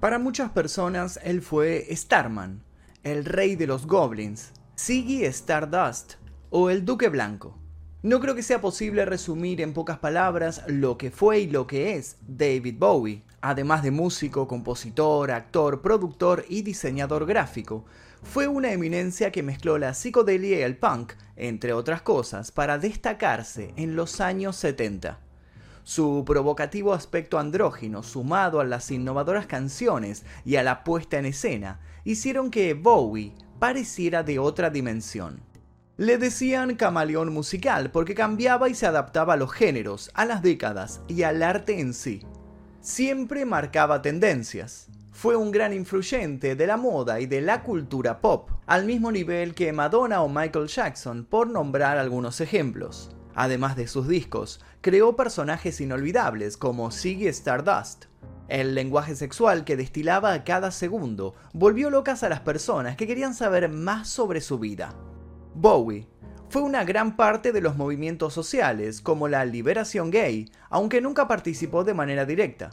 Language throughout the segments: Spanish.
Para muchas personas él fue Starman, el rey de los goblins, Ziggy Stardust o el Duque Blanco. No creo que sea posible resumir en pocas palabras lo que fue y lo que es David Bowie. Además de músico, compositor, actor, productor y diseñador gráfico, fue una eminencia que mezcló la psicodelia y el punk, entre otras cosas, para destacarse en los años 70. Su provocativo aspecto andrógino, sumado a las innovadoras canciones y a la puesta en escena, hicieron que Bowie pareciera de otra dimensión. Le decían camaleón musical porque cambiaba y se adaptaba a los géneros, a las décadas y al arte en sí. Siempre marcaba tendencias. Fue un gran influyente de la moda y de la cultura pop, al mismo nivel que Madonna o Michael Jackson, por nombrar algunos ejemplos. Además de sus discos, creó personajes inolvidables como Ziggy Stardust. El lenguaje sexual que destilaba a cada segundo volvió locas a las personas que querían saber más sobre su vida. Bowie fue una gran parte de los movimientos sociales como la liberación gay, aunque nunca participó de manera directa.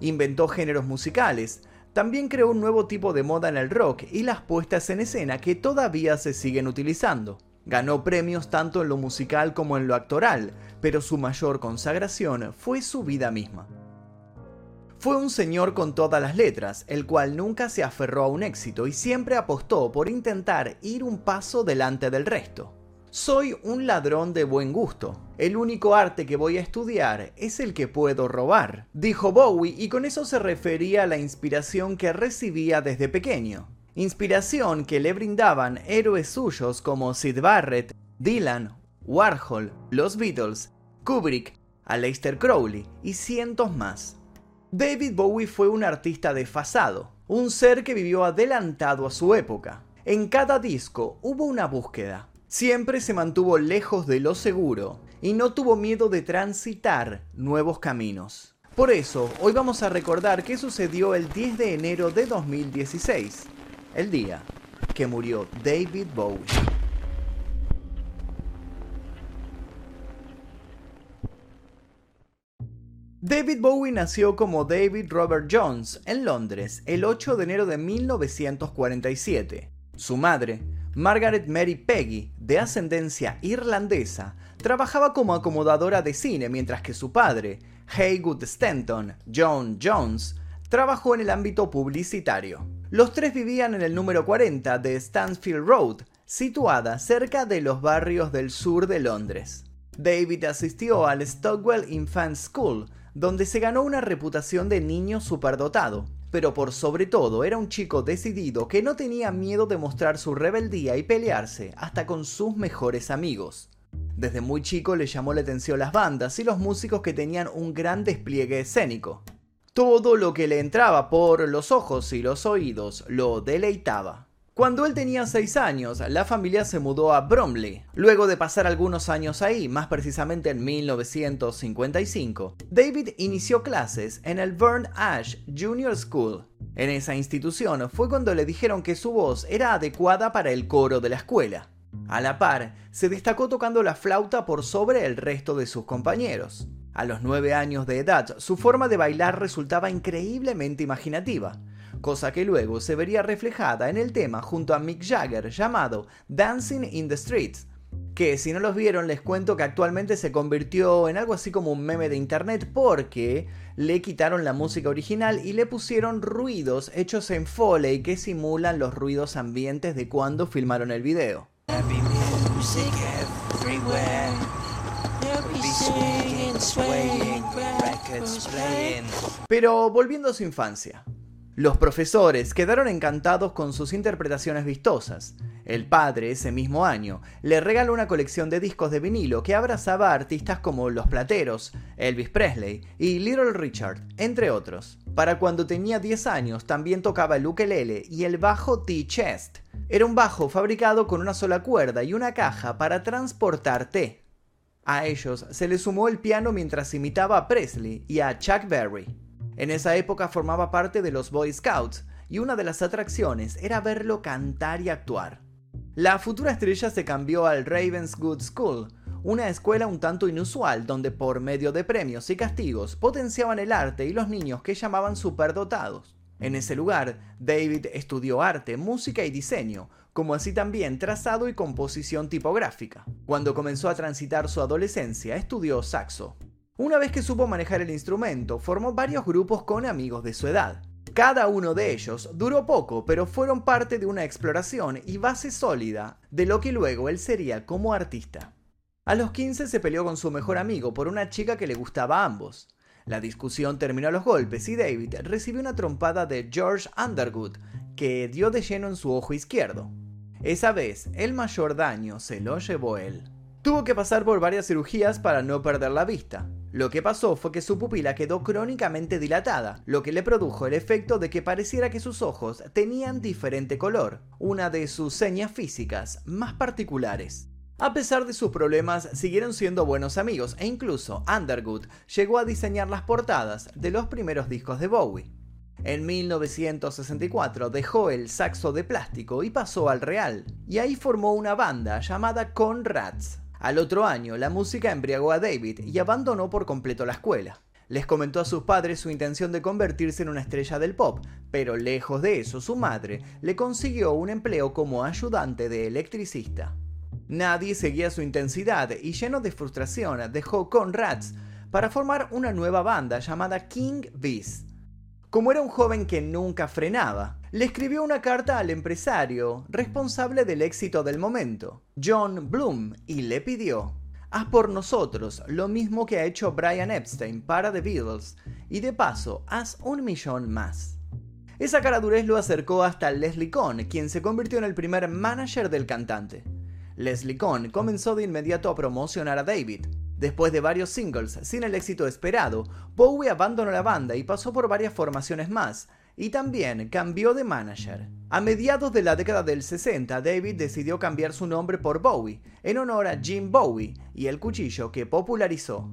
Inventó géneros musicales, también creó un nuevo tipo de moda en el rock y las puestas en escena que todavía se siguen utilizando. Ganó premios tanto en lo musical como en lo actoral, pero su mayor consagración fue su vida misma. Fue un señor con todas las letras, el cual nunca se aferró a un éxito y siempre apostó por intentar ir un paso delante del resto. Soy un ladrón de buen gusto. El único arte que voy a estudiar es el que puedo robar, dijo Bowie y con eso se refería a la inspiración que recibía desde pequeño inspiración que le brindaban héroes suyos como Sid Barrett, Dylan, Warhol, los Beatles, Kubrick, Aleister Crowley y cientos más. David Bowie fue un artista desfasado, un ser que vivió adelantado a su época. En cada disco hubo una búsqueda. Siempre se mantuvo lejos de lo seguro y no tuvo miedo de transitar nuevos caminos. Por eso, hoy vamos a recordar qué sucedió el 10 de enero de 2016 el día que murió David Bowie. David Bowie nació como David Robert Jones en Londres el 8 de enero de 1947. Su madre, Margaret Mary Peggy, de ascendencia irlandesa, trabajaba como acomodadora de cine mientras que su padre, Haywood Stanton John Jones, trabajó en el ámbito publicitario. Los tres vivían en el número 40 de Stansfield Road, situada cerca de los barrios del sur de Londres. David asistió al Stockwell Infant School, donde se ganó una reputación de niño superdotado, pero por sobre todo era un chico decidido que no tenía miedo de mostrar su rebeldía y pelearse hasta con sus mejores amigos. Desde muy chico le llamó la atención las bandas y los músicos que tenían un gran despliegue escénico. Todo lo que le entraba por los ojos y los oídos lo deleitaba. Cuando él tenía 6 años, la familia se mudó a Bromley. Luego de pasar algunos años ahí, más precisamente en 1955, David inició clases en el Burn Ash Junior School. En esa institución fue cuando le dijeron que su voz era adecuada para el coro de la escuela. A la par, se destacó tocando la flauta por sobre el resto de sus compañeros. A los nueve años de edad, su forma de bailar resultaba increíblemente imaginativa, cosa que luego se vería reflejada en el tema junto a Mick Jagger llamado Dancing in the Streets, que si no los vieron les cuento que actualmente se convirtió en algo así como un meme de internet porque le quitaron la música original y le pusieron ruidos hechos en Foley que simulan los ruidos ambientes de cuando filmaron el video. Pero volviendo a su infancia, los profesores quedaron encantados con sus interpretaciones vistosas. El padre, ese mismo año, le regaló una colección de discos de vinilo que abrazaba a artistas como Los Plateros, Elvis Presley y Little Richard, entre otros. Para cuando tenía 10 años también tocaba el ukelele y el bajo T-Chest. Era un bajo fabricado con una sola cuerda y una caja para transportar té. A ellos se le sumó el piano mientras imitaba a Presley y a Chuck Berry. En esa época formaba parte de los Boy Scouts y una de las atracciones era verlo cantar y actuar. La futura estrella se cambió al Ravenswood School, una escuela un tanto inusual donde por medio de premios y castigos potenciaban el arte y los niños que llamaban superdotados. En ese lugar, David estudió arte, música y diseño, como así también trazado y composición tipográfica. Cuando comenzó a transitar su adolescencia, estudió saxo. Una vez que supo manejar el instrumento, formó varios grupos con amigos de su edad. Cada uno de ellos duró poco, pero fueron parte de una exploración y base sólida de lo que luego él sería como artista. A los 15 se peleó con su mejor amigo por una chica que le gustaba a ambos. La discusión terminó a los golpes y David recibió una trompada de George Underwood, que dio de lleno en su ojo izquierdo. Esa vez, el mayor daño se lo llevó él. Tuvo que pasar por varias cirugías para no perder la vista. Lo que pasó fue que su pupila quedó crónicamente dilatada, lo que le produjo el efecto de que pareciera que sus ojos tenían diferente color, una de sus señas físicas más particulares. A pesar de sus problemas, siguieron siendo buenos amigos e incluso Underwood llegó a diseñar las portadas de los primeros discos de Bowie. En 1964 dejó el saxo de plástico y pasó al real, y ahí formó una banda llamada Conrads. Al otro año, la música embriagó a David y abandonó por completo la escuela. Les comentó a sus padres su intención de convertirse en una estrella del pop, pero lejos de eso, su madre le consiguió un empleo como ayudante de electricista. Nadie seguía su intensidad y lleno de frustración dejó Conrads para formar una nueva banda llamada King Beast. Como era un joven que nunca frenaba, le escribió una carta al empresario responsable del éxito del momento, John Bloom, y le pidió, haz por nosotros lo mismo que ha hecho Brian Epstein para The Beatles, y de paso, haz un millón más. Esa caradurez lo acercó hasta Leslie Cohn, quien se convirtió en el primer manager del cantante. Leslie Cohn comenzó de inmediato a promocionar a David, Después de varios singles sin el éxito esperado, Bowie abandonó la banda y pasó por varias formaciones más, y también cambió de manager. A mediados de la década del 60, David decidió cambiar su nombre por Bowie, en honor a Jim Bowie y el cuchillo que popularizó.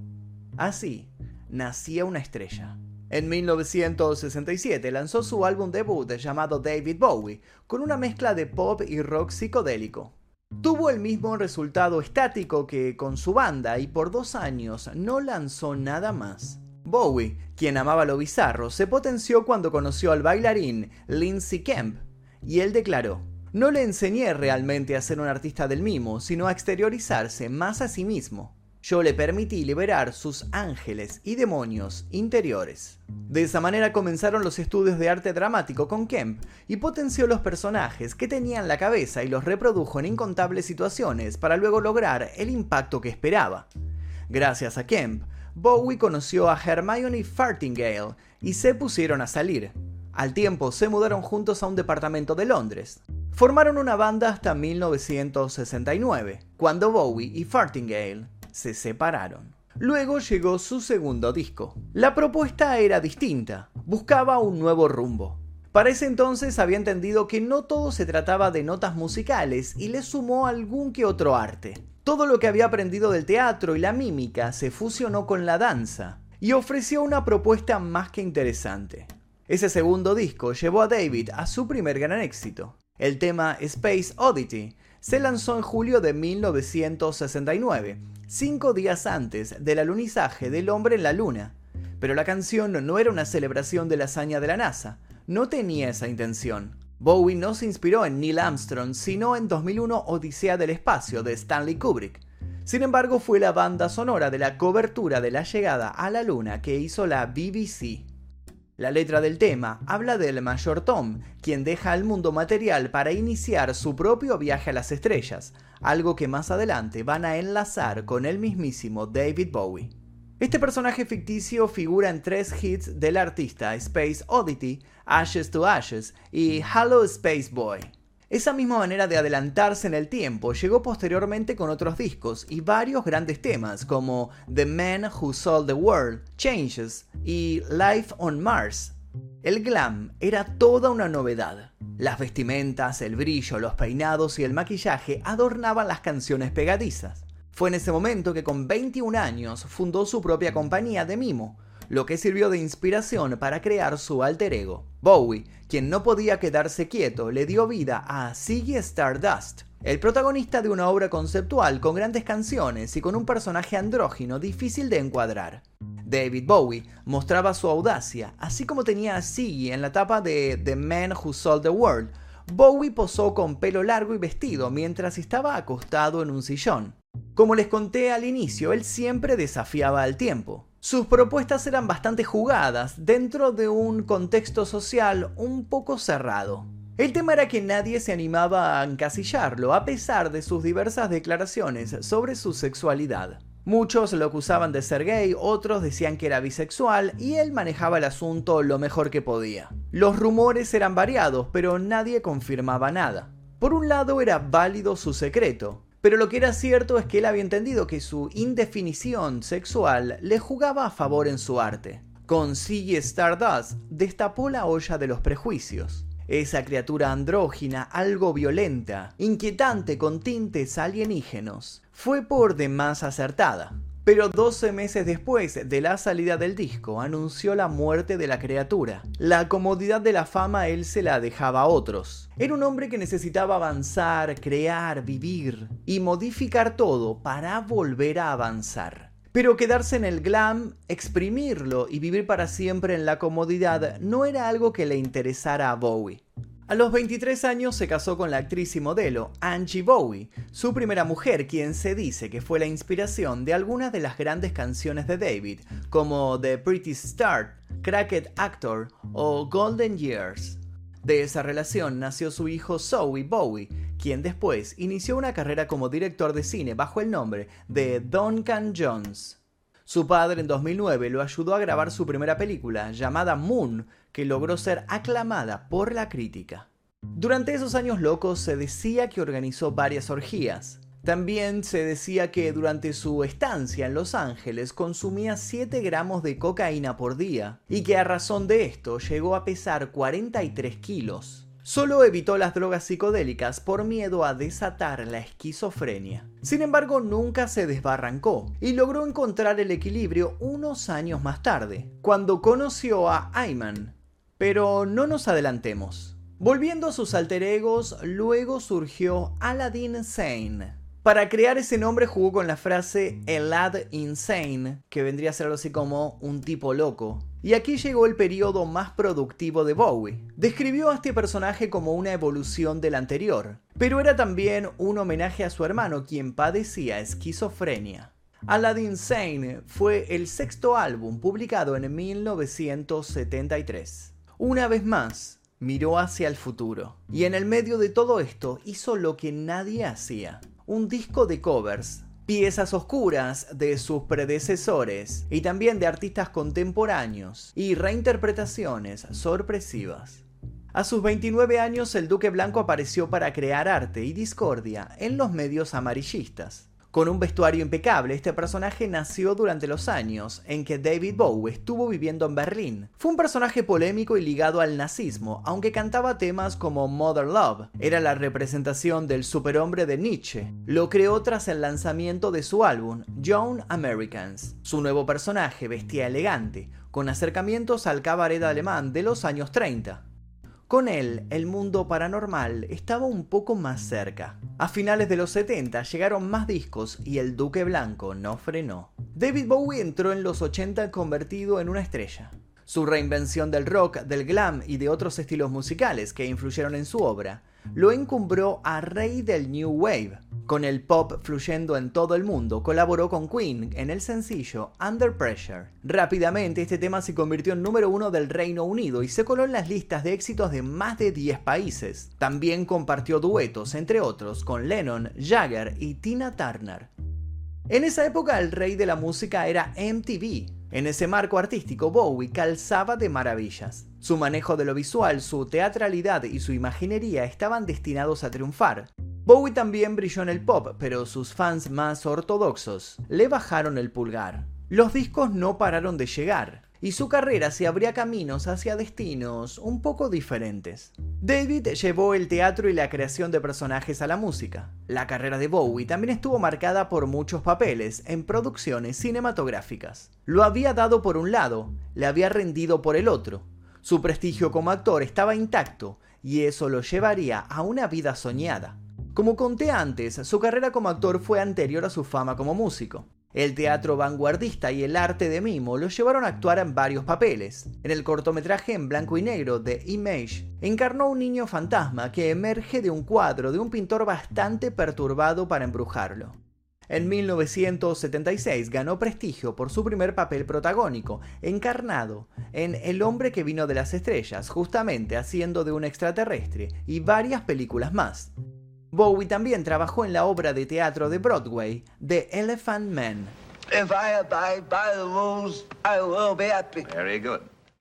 Así, nacía una estrella. En 1967 lanzó su álbum debut llamado David Bowie, con una mezcla de pop y rock psicodélico. Tuvo el mismo resultado estático que con su banda y por dos años no lanzó nada más. Bowie, quien amaba lo bizarro, se potenció cuando conoció al bailarín Lindsay Kemp, y él declaró, no le enseñé realmente a ser un artista del mimo, sino a exteriorizarse más a sí mismo yo le permití liberar sus ángeles y demonios interiores. De esa manera comenzaron los estudios de arte dramático con Kemp y potenció los personajes que tenía en la cabeza y los reprodujo en incontables situaciones para luego lograr el impacto que esperaba. Gracias a Kemp, Bowie conoció a Hermione Fartingale y se pusieron a salir. Al tiempo se mudaron juntos a un departamento de Londres. Formaron una banda hasta 1969, cuando Bowie y Fartingale se separaron. Luego llegó su segundo disco. La propuesta era distinta, buscaba un nuevo rumbo. Para ese entonces había entendido que no todo se trataba de notas musicales y le sumó algún que otro arte. Todo lo que había aprendido del teatro y la mímica se fusionó con la danza y ofreció una propuesta más que interesante. Ese segundo disco llevó a David a su primer gran éxito. El tema Space Oddity se lanzó en julio de 1969 cinco días antes del alunizaje del hombre en la Luna. Pero la canción no era una celebración de la hazaña de la NASA, no tenía esa intención. Bowie no se inspiró en Neil Armstrong, sino en 2001 Odisea del Espacio de Stanley Kubrick. Sin embargo, fue la banda sonora de la cobertura de la llegada a la Luna que hizo la BBC. La letra del tema habla del mayor Tom, quien deja al mundo material para iniciar su propio viaje a las estrellas, algo que más adelante van a enlazar con el mismísimo David Bowie. Este personaje ficticio figura en tres hits del artista Space Oddity, Ashes to Ashes y Hello Space Boy. Esa misma manera de adelantarse en el tiempo llegó posteriormente con otros discos y varios grandes temas como The Man Who Sold the World, Changes y Life on Mars. El glam era toda una novedad. Las vestimentas, el brillo, los peinados y el maquillaje adornaban las canciones pegadizas. Fue en ese momento que con 21 años fundó su propia compañía de mimo, lo que sirvió de inspiración para crear su alter ego. Bowie, quien no podía quedarse quieto, le dio vida a Ziggy Stardust, el protagonista de una obra conceptual con grandes canciones y con un personaje andrógino difícil de encuadrar. David Bowie mostraba su audacia, así como tenía a Ziggy en la tapa de The Man Who Sold the World. Bowie posó con pelo largo y vestido mientras estaba acostado en un sillón. Como les conté al inicio, él siempre desafiaba al tiempo. Sus propuestas eran bastante jugadas dentro de un contexto social un poco cerrado. El tema era que nadie se animaba a encasillarlo, a pesar de sus diversas declaraciones sobre su sexualidad. Muchos lo acusaban de ser gay, otros decían que era bisexual y él manejaba el asunto lo mejor que podía. Los rumores eran variados, pero nadie confirmaba nada. Por un lado era válido su secreto, pero lo que era cierto es que él había entendido que su indefinición sexual le jugaba a favor en su arte. Con Stardust destapó la olla de los prejuicios. Esa criatura andrógina, algo violenta, inquietante con tintes alienígenos, fue por demás acertada. Pero 12 meses después de la salida del disco, anunció la muerte de la criatura. La comodidad de la fama él se la dejaba a otros. Era un hombre que necesitaba avanzar, crear, vivir y modificar todo para volver a avanzar. Pero quedarse en el glam, exprimirlo y vivir para siempre en la comodidad no era algo que le interesara a Bowie. A los 23 años se casó con la actriz y modelo Angie Bowie, su primera mujer, quien se dice que fue la inspiración de algunas de las grandes canciones de David, como The Pretty Start, Cracked Actor o Golden Years. De esa relación nació su hijo Zoe Bowie, quien después inició una carrera como director de cine bajo el nombre de Duncan Jones. Su padre en 2009 lo ayudó a grabar su primera película, llamada Moon, que logró ser aclamada por la crítica. Durante esos años locos se decía que organizó varias orgías. También se decía que durante su estancia en Los Ángeles consumía 7 gramos de cocaína por día y que a razón de esto llegó a pesar 43 kilos. Solo evitó las drogas psicodélicas por miedo a desatar la esquizofrenia. Sin embargo, nunca se desbarrancó y logró encontrar el equilibrio unos años más tarde, cuando conoció a Ayman. Pero no nos adelantemos. Volviendo a sus alter egos, luego surgió Aladdin Sane. Para crear ese nombre jugó con la frase Elad Insane, que vendría a ser algo así como un tipo loco, y aquí llegó el periodo más productivo de Bowie. Describió a este personaje como una evolución del anterior, pero era también un homenaje a su hermano quien padecía esquizofrenia. Aladdin Sane fue el sexto álbum publicado en 1973. Una vez más, miró hacia el futuro, y en el medio de todo esto hizo lo que nadie hacía, un disco de covers piezas oscuras de sus predecesores y también de artistas contemporáneos y reinterpretaciones sorpresivas. A sus 29 años el Duque Blanco apareció para crear arte y discordia en los medios amarillistas. Con un vestuario impecable, este personaje nació durante los años en que David Bowie estuvo viviendo en Berlín. Fue un personaje polémico y ligado al nazismo, aunque cantaba temas como Mother Love. Era la representación del superhombre de Nietzsche. Lo creó tras el lanzamiento de su álbum, Young Americans. Su nuevo personaje vestía elegante, con acercamientos al cabaret alemán de los años 30. Con él, el mundo paranormal estaba un poco más cerca. A finales de los 70 llegaron más discos y el Duque Blanco no frenó. David Bowie entró en los 80 convertido en una estrella. Su reinvención del rock, del glam y de otros estilos musicales que influyeron en su obra lo encumbró a rey del New Wave. Con el pop fluyendo en todo el mundo, colaboró con Queen en el sencillo Under Pressure. Rápidamente este tema se convirtió en número uno del Reino Unido y se coló en las listas de éxitos de más de 10 países. También compartió duetos, entre otros, con Lennon, Jagger y Tina Turner. En esa época el rey de la música era MTV. En ese marco artístico Bowie calzaba de maravillas. Su manejo de lo visual, su teatralidad y su imaginería estaban destinados a triunfar. Bowie también brilló en el pop, pero sus fans más ortodoxos le bajaron el pulgar. Los discos no pararon de llegar, y su carrera se abría caminos hacia destinos un poco diferentes. David llevó el teatro y la creación de personajes a la música. La carrera de Bowie también estuvo marcada por muchos papeles en producciones cinematográficas. Lo había dado por un lado, le había rendido por el otro. Su prestigio como actor estaba intacto y eso lo llevaría a una vida soñada. Como conté antes, su carrera como actor fue anterior a su fama como músico. El teatro vanguardista y el arte de mimo lo llevaron a actuar en varios papeles. En el cortometraje en blanco y negro de Image, encarnó un niño fantasma que emerge de un cuadro de un pintor bastante perturbado para embrujarlo. En 1976 ganó prestigio por su primer papel protagónico, encarnado en El hombre que vino de las estrellas, justamente haciendo de un extraterrestre, y varias películas más. Bowie también trabajó en la obra de teatro de Broadway, The Elephant Man.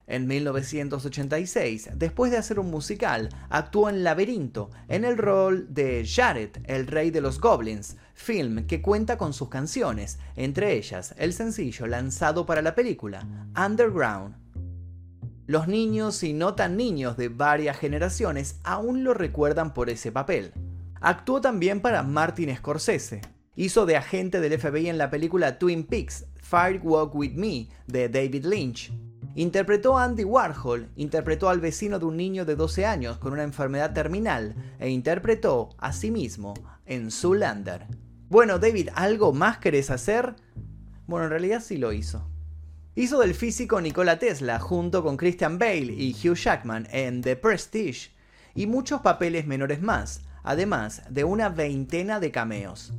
En 1986, después de hacer un musical, actuó en Laberinto, en el rol de Jared, el rey de los goblins, film que cuenta con sus canciones, entre ellas el sencillo lanzado para la película, Underground. Los niños y no tan niños de varias generaciones aún lo recuerdan por ese papel. Actuó también para Martin Scorsese. Hizo de agente del FBI en la película Twin Peaks, Fire Walk With Me, de David Lynch. Interpretó a Andy Warhol, interpretó al vecino de un niño de 12 años con una enfermedad terminal e interpretó a sí mismo en Zoolander. Bueno, David, ¿algo más querés hacer? Bueno, en realidad sí lo hizo. Hizo del físico Nikola Tesla junto con Christian Bale y Hugh Jackman en The Prestige y muchos papeles menores más, además de una veintena de cameos.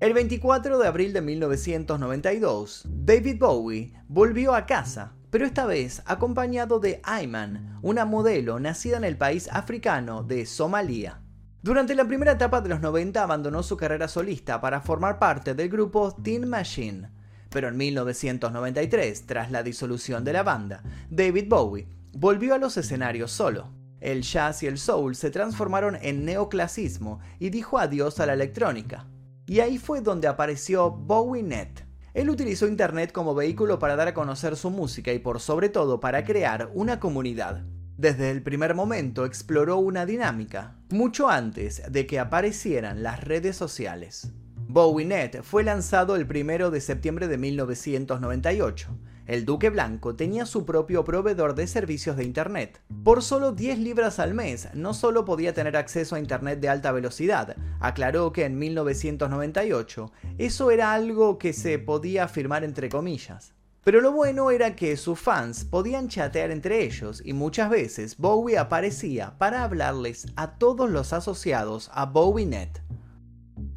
El 24 de abril de 1992, David Bowie volvió a casa, pero esta vez acompañado de Ayman, una modelo nacida en el país africano de Somalia. Durante la primera etapa de los 90 abandonó su carrera solista para formar parte del grupo Teen Machine, pero en 1993, tras la disolución de la banda, David Bowie volvió a los escenarios solo el jazz y el soul se transformaron en neoclasismo y dijo adiós a la electrónica. Y ahí fue donde apareció BowieNet. Él utilizó Internet como vehículo para dar a conocer su música y por sobre todo para crear una comunidad. Desde el primer momento exploró una dinámica, mucho antes de que aparecieran las redes sociales. BowieNet fue lanzado el 1 de septiembre de 1998 el duque blanco tenía su propio proveedor de servicios de Internet. Por solo 10 libras al mes, no solo podía tener acceso a Internet de alta velocidad, aclaró que en 1998 eso era algo que se podía afirmar entre comillas. Pero lo bueno era que sus fans podían chatear entre ellos y muchas veces Bowie aparecía para hablarles a todos los asociados a BowieNet.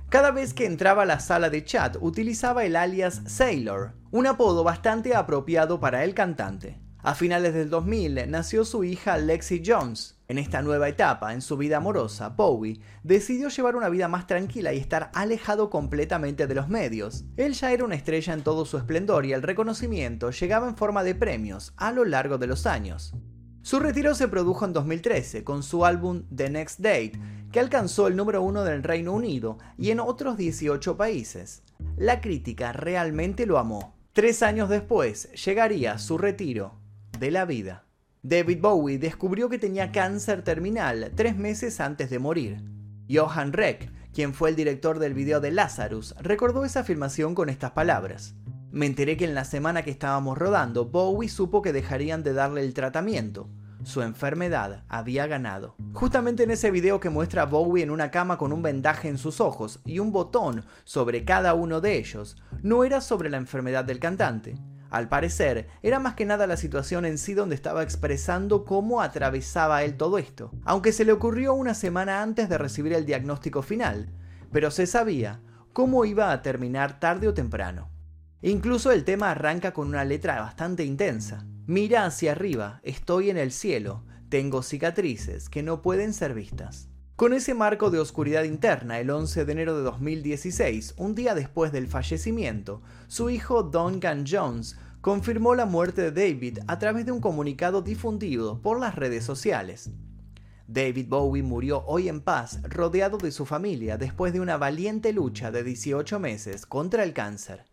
Cada vez que entraba a la sala de chat utilizaba el alias Sailor, un apodo bastante apropiado para el cantante. A finales del 2000 nació su hija Lexi Jones. En esta nueva etapa en su vida amorosa, Bowie decidió llevar una vida más tranquila y estar alejado completamente de los medios. Él ya era una estrella en todo su esplendor y el reconocimiento llegaba en forma de premios a lo largo de los años. Su retiro se produjo en 2013 con su álbum The Next Date, que alcanzó el número uno del Reino Unido y en otros 18 países. La crítica realmente lo amó. Tres años después llegaría su retiro de la vida. David Bowie descubrió que tenía cáncer terminal tres meses antes de morir. Johan Reck, quien fue el director del video de Lazarus, recordó esa afirmación con estas palabras. Me enteré que en la semana que estábamos rodando, Bowie supo que dejarían de darle el tratamiento. Su enfermedad había ganado. Justamente en ese video que muestra a Bowie en una cama con un vendaje en sus ojos y un botón sobre cada uno de ellos, no era sobre la enfermedad del cantante. Al parecer, era más que nada la situación en sí donde estaba expresando cómo atravesaba él todo esto, aunque se le ocurrió una semana antes de recibir el diagnóstico final, pero se sabía cómo iba a terminar tarde o temprano. Incluso el tema arranca con una letra bastante intensa. Mira hacia arriba, estoy en el cielo, tengo cicatrices que no pueden ser vistas. Con ese marco de oscuridad interna, el 11 de enero de 2016, un día después del fallecimiento, su hijo Duncan Jones confirmó la muerte de David a través de un comunicado difundido por las redes sociales. David Bowie murió hoy en paz, rodeado de su familia, después de una valiente lucha de 18 meses contra el cáncer.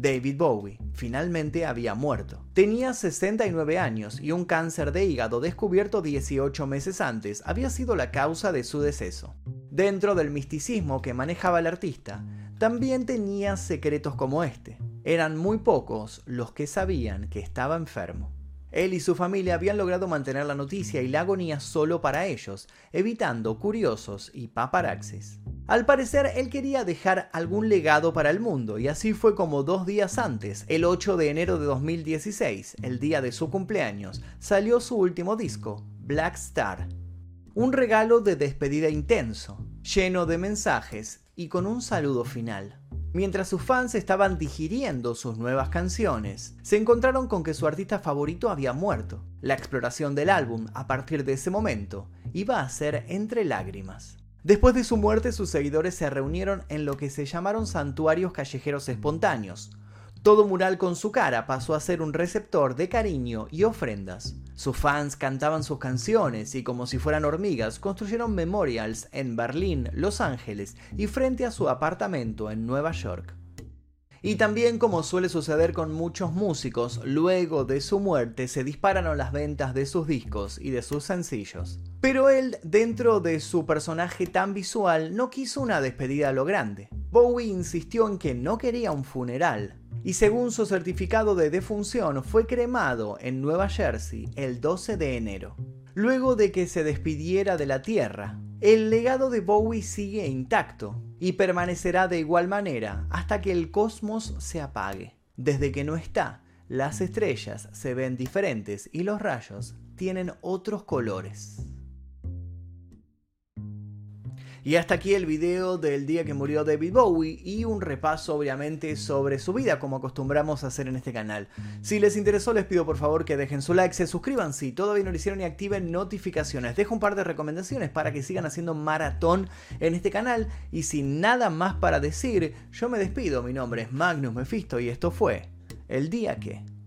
David Bowie finalmente había muerto. Tenía 69 años y un cáncer de hígado descubierto 18 meses antes había sido la causa de su deceso. Dentro del misticismo que manejaba el artista, también tenía secretos como este. Eran muy pocos los que sabían que estaba enfermo. Él y su familia habían logrado mantener la noticia y la agonía solo para ellos, evitando curiosos y paparaxis. Al parecer, él quería dejar algún legado para el mundo, y así fue como dos días antes, el 8 de enero de 2016, el día de su cumpleaños, salió su último disco, Black Star. Un regalo de despedida intenso, lleno de mensajes y con un saludo final. Mientras sus fans estaban digiriendo sus nuevas canciones, se encontraron con que su artista favorito había muerto. La exploración del álbum, a partir de ese momento, iba a ser entre lágrimas. Después de su muerte, sus seguidores se reunieron en lo que se llamaron santuarios callejeros espontáneos, todo mural con su cara pasó a ser un receptor de cariño y ofrendas. Sus fans cantaban sus canciones y como si fueran hormigas construyeron memorials en Berlín, Los Ángeles y frente a su apartamento en Nueva York. Y también como suele suceder con muchos músicos, luego de su muerte se dispararon las ventas de sus discos y de sus sencillos. Pero él, dentro de su personaje tan visual, no quiso una despedida a lo grande. Bowie insistió en que no quería un funeral, y según su certificado de defunción fue cremado en Nueva Jersey el 12 de enero. Luego de que se despidiera de la Tierra, el legado de Bowie sigue intacto y permanecerá de igual manera hasta que el cosmos se apague. Desde que no está, las estrellas se ven diferentes y los rayos tienen otros colores. Y hasta aquí el video del día que murió David Bowie y un repaso obviamente sobre su vida como acostumbramos a hacer en este canal. Si les interesó les pido por favor que dejen su like, se suscriban si todavía no lo hicieron y activen notificaciones. Dejo un par de recomendaciones para que sigan haciendo maratón en este canal y sin nada más para decir, yo me despido, mi nombre es Magnus Mephisto y esto fue El Día Que...